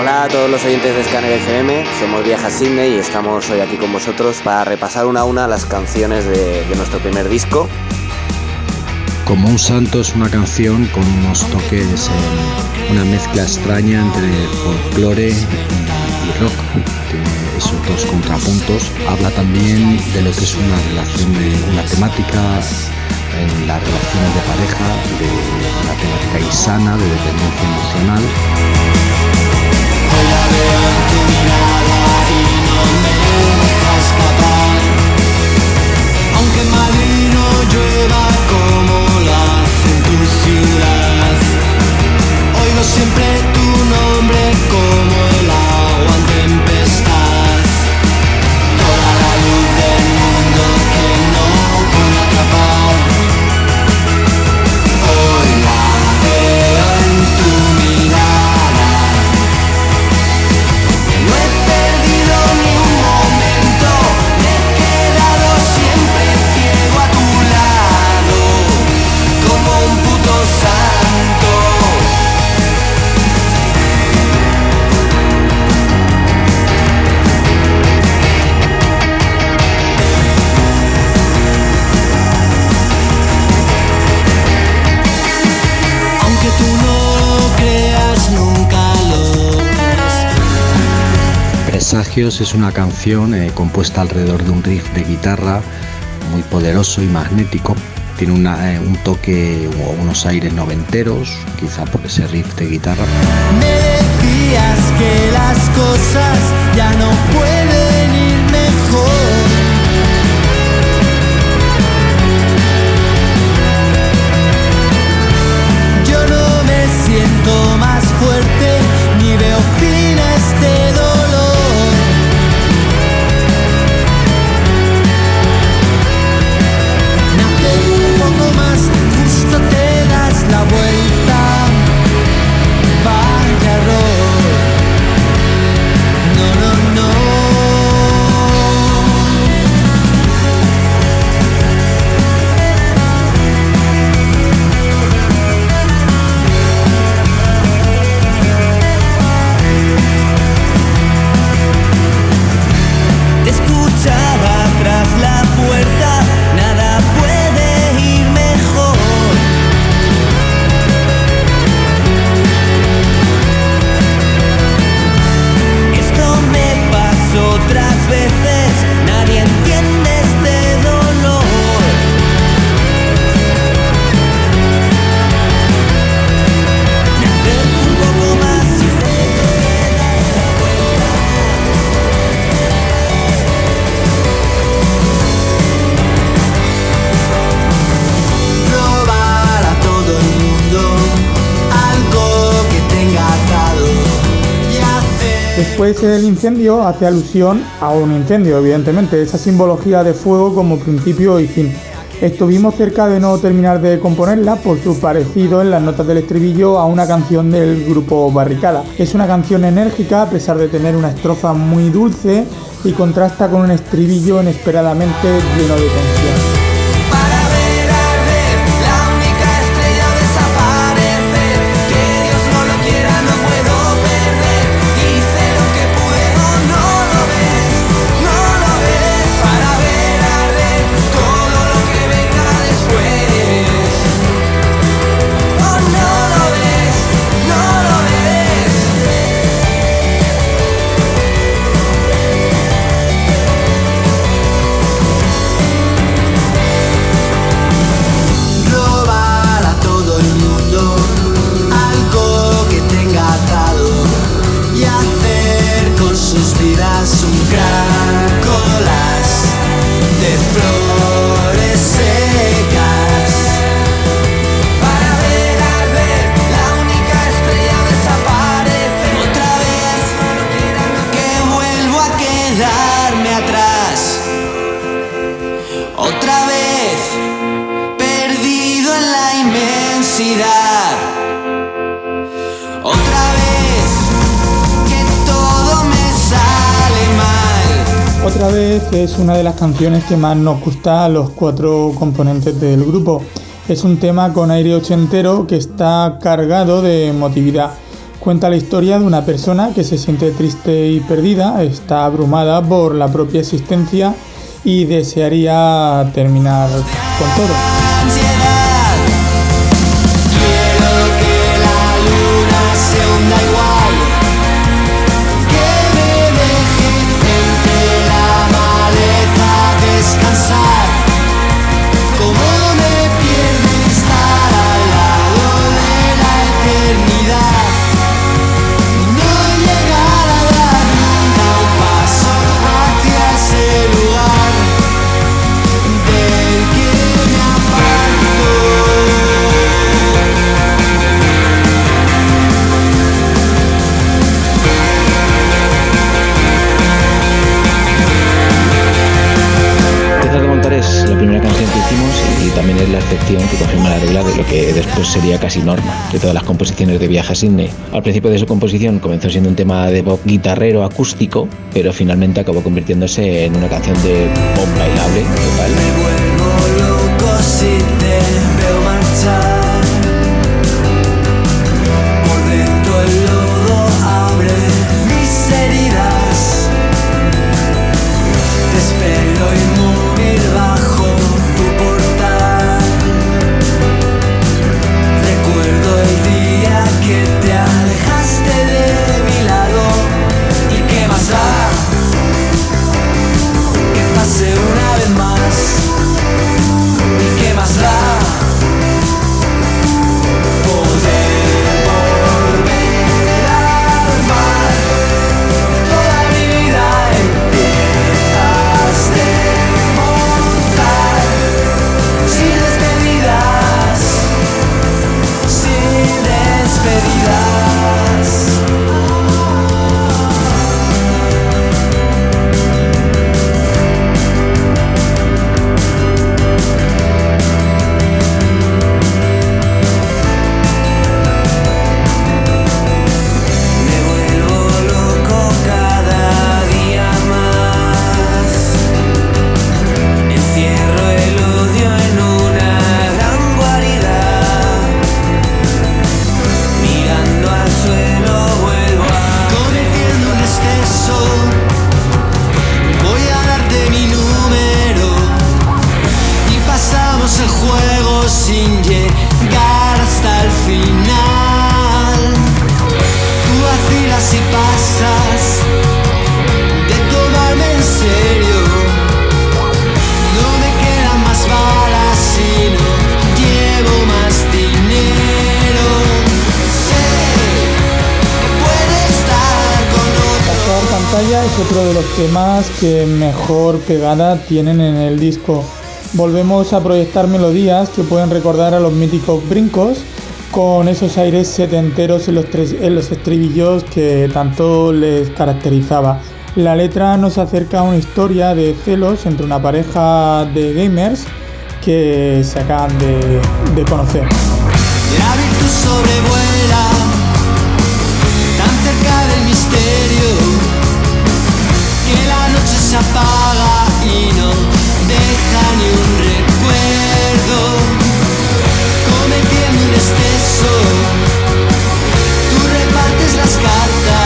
Hola a todos los oyentes de Scanner FM, somos Viaja Sydney y estamos hoy aquí con vosotros para repasar una a una las canciones de, nuestro primer disco. Como un santo es una canción con unos toques, eh, una mezcla extraña entre folclore y rock. Tiene esos dos contrapuntos. Habla también de lo que es una relación de una temática en las relaciones de pareja, de una temática insana, de dependencia emocional. Siempre tu nombre como el agua Presagios es una canción eh, compuesta alrededor de un riff de guitarra muy poderoso y magnético. Tiene una, eh, un toque o unos aires noventeros, quizá por ese riff de guitarra. Después el incendio hace alusión a un incendio, evidentemente, esa simbología de fuego como principio y fin. Estuvimos cerca de no terminar de componerla por su parecido en las notas del estribillo a una canción del grupo Barricada. Es una canción enérgica a pesar de tener una estrofa muy dulce y contrasta con un estribillo inesperadamente lleno de tensión. Otra vez que todo me sale mal. Otra vez es una de las canciones que más nos gusta a los cuatro componentes del grupo. Es un tema con aire ochentero que está cargado de emotividad. Cuenta la historia de una persona que se siente triste y perdida, está abrumada por la propia existencia y desearía terminar con todo. Luna se sería casi norma de todas las composiciones de Viaje a Sydney. Al principio de su composición comenzó siendo un tema de pop guitarrero acústico, pero finalmente acabó convirtiéndose en una canción de pop bailable. Me vuelvo loco si te veo marchar. Otro de los temas que mejor pegada tienen en el disco. Volvemos a proyectar melodías que pueden recordar a los míticos brincos con esos aires setenteros en los, en los estribillos que tanto les caracterizaba. La letra nos acerca a una historia de celos entre una pareja de gamers que se acaban de, de conocer. La virtud sobrevuela tan cerca del misterio noche se apaga y no deja ni un recuerdo. Cometiendo un exceso, tú repartes las cartas.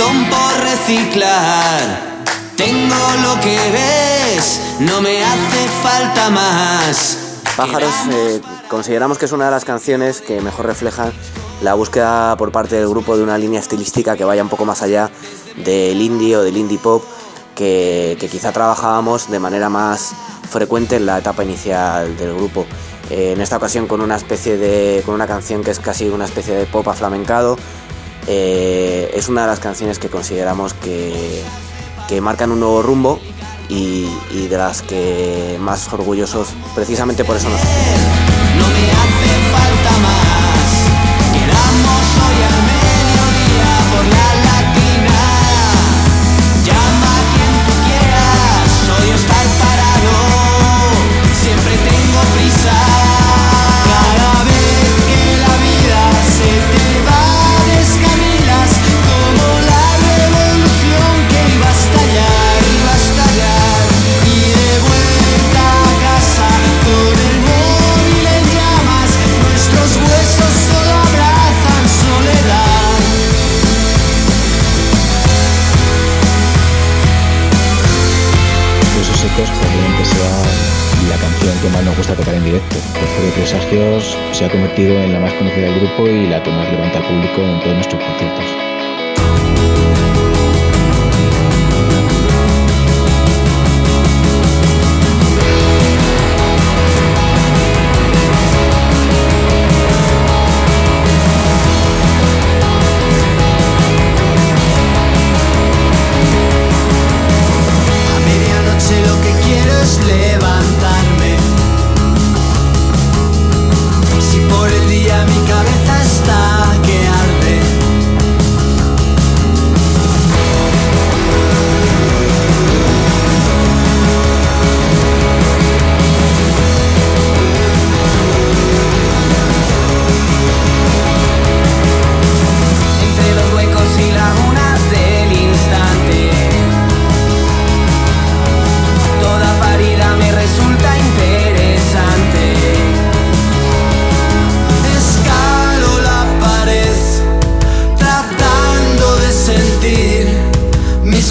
Cartón por reciclar. Tengo lo que ves, no me hace falta más. Pájaros eh, consideramos que es una de las canciones que mejor reflejan la búsqueda por parte del grupo de una línea estilística que vaya un poco más allá del indie o del indie pop que, que quizá trabajábamos de manera más frecuente en la etapa inicial del grupo. Eh, en esta ocasión con una especie de. con una canción que es casi una especie de pop aflamencado. Eh, es una de las canciones que consideramos que, que marcan un nuevo rumbo y, y de las que más orgullosos precisamente por eso nos Presagios se ha convertido en la más conocida del grupo y la que más levanta al público en todos nuestros conciertos.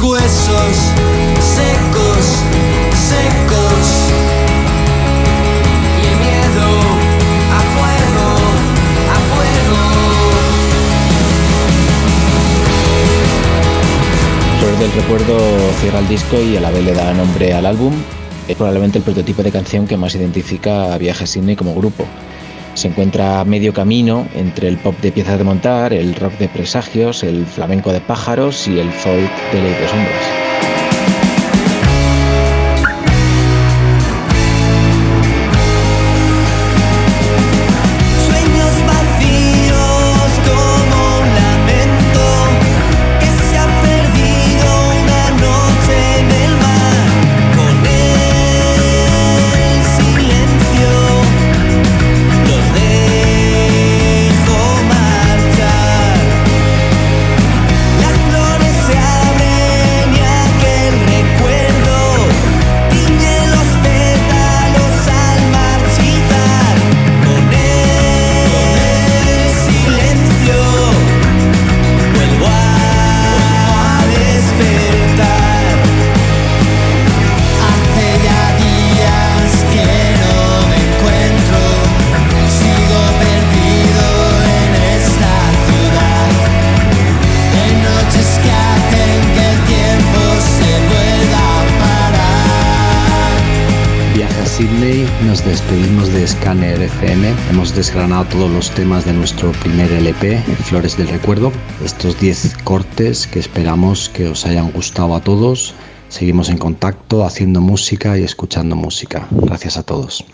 Huesos secos, secos. Y el miedo a fuego, a fuego. Flores del Recuerdo cierra el disco y a la vez le da nombre al álbum. Es probablemente el prototipo de canción que más identifica a Viaje Sydney como grupo. Se encuentra a medio camino entre el pop de piezas de montar, el rock de presagios, el flamenco de pájaros y el folk de ley de sombras. Nos despedimos de Scanner FM. Hemos desgranado todos los temas de nuestro primer LP, Flores del Recuerdo. Estos 10 cortes que esperamos que os hayan gustado a todos. Seguimos en contacto, haciendo música y escuchando música. Gracias a todos.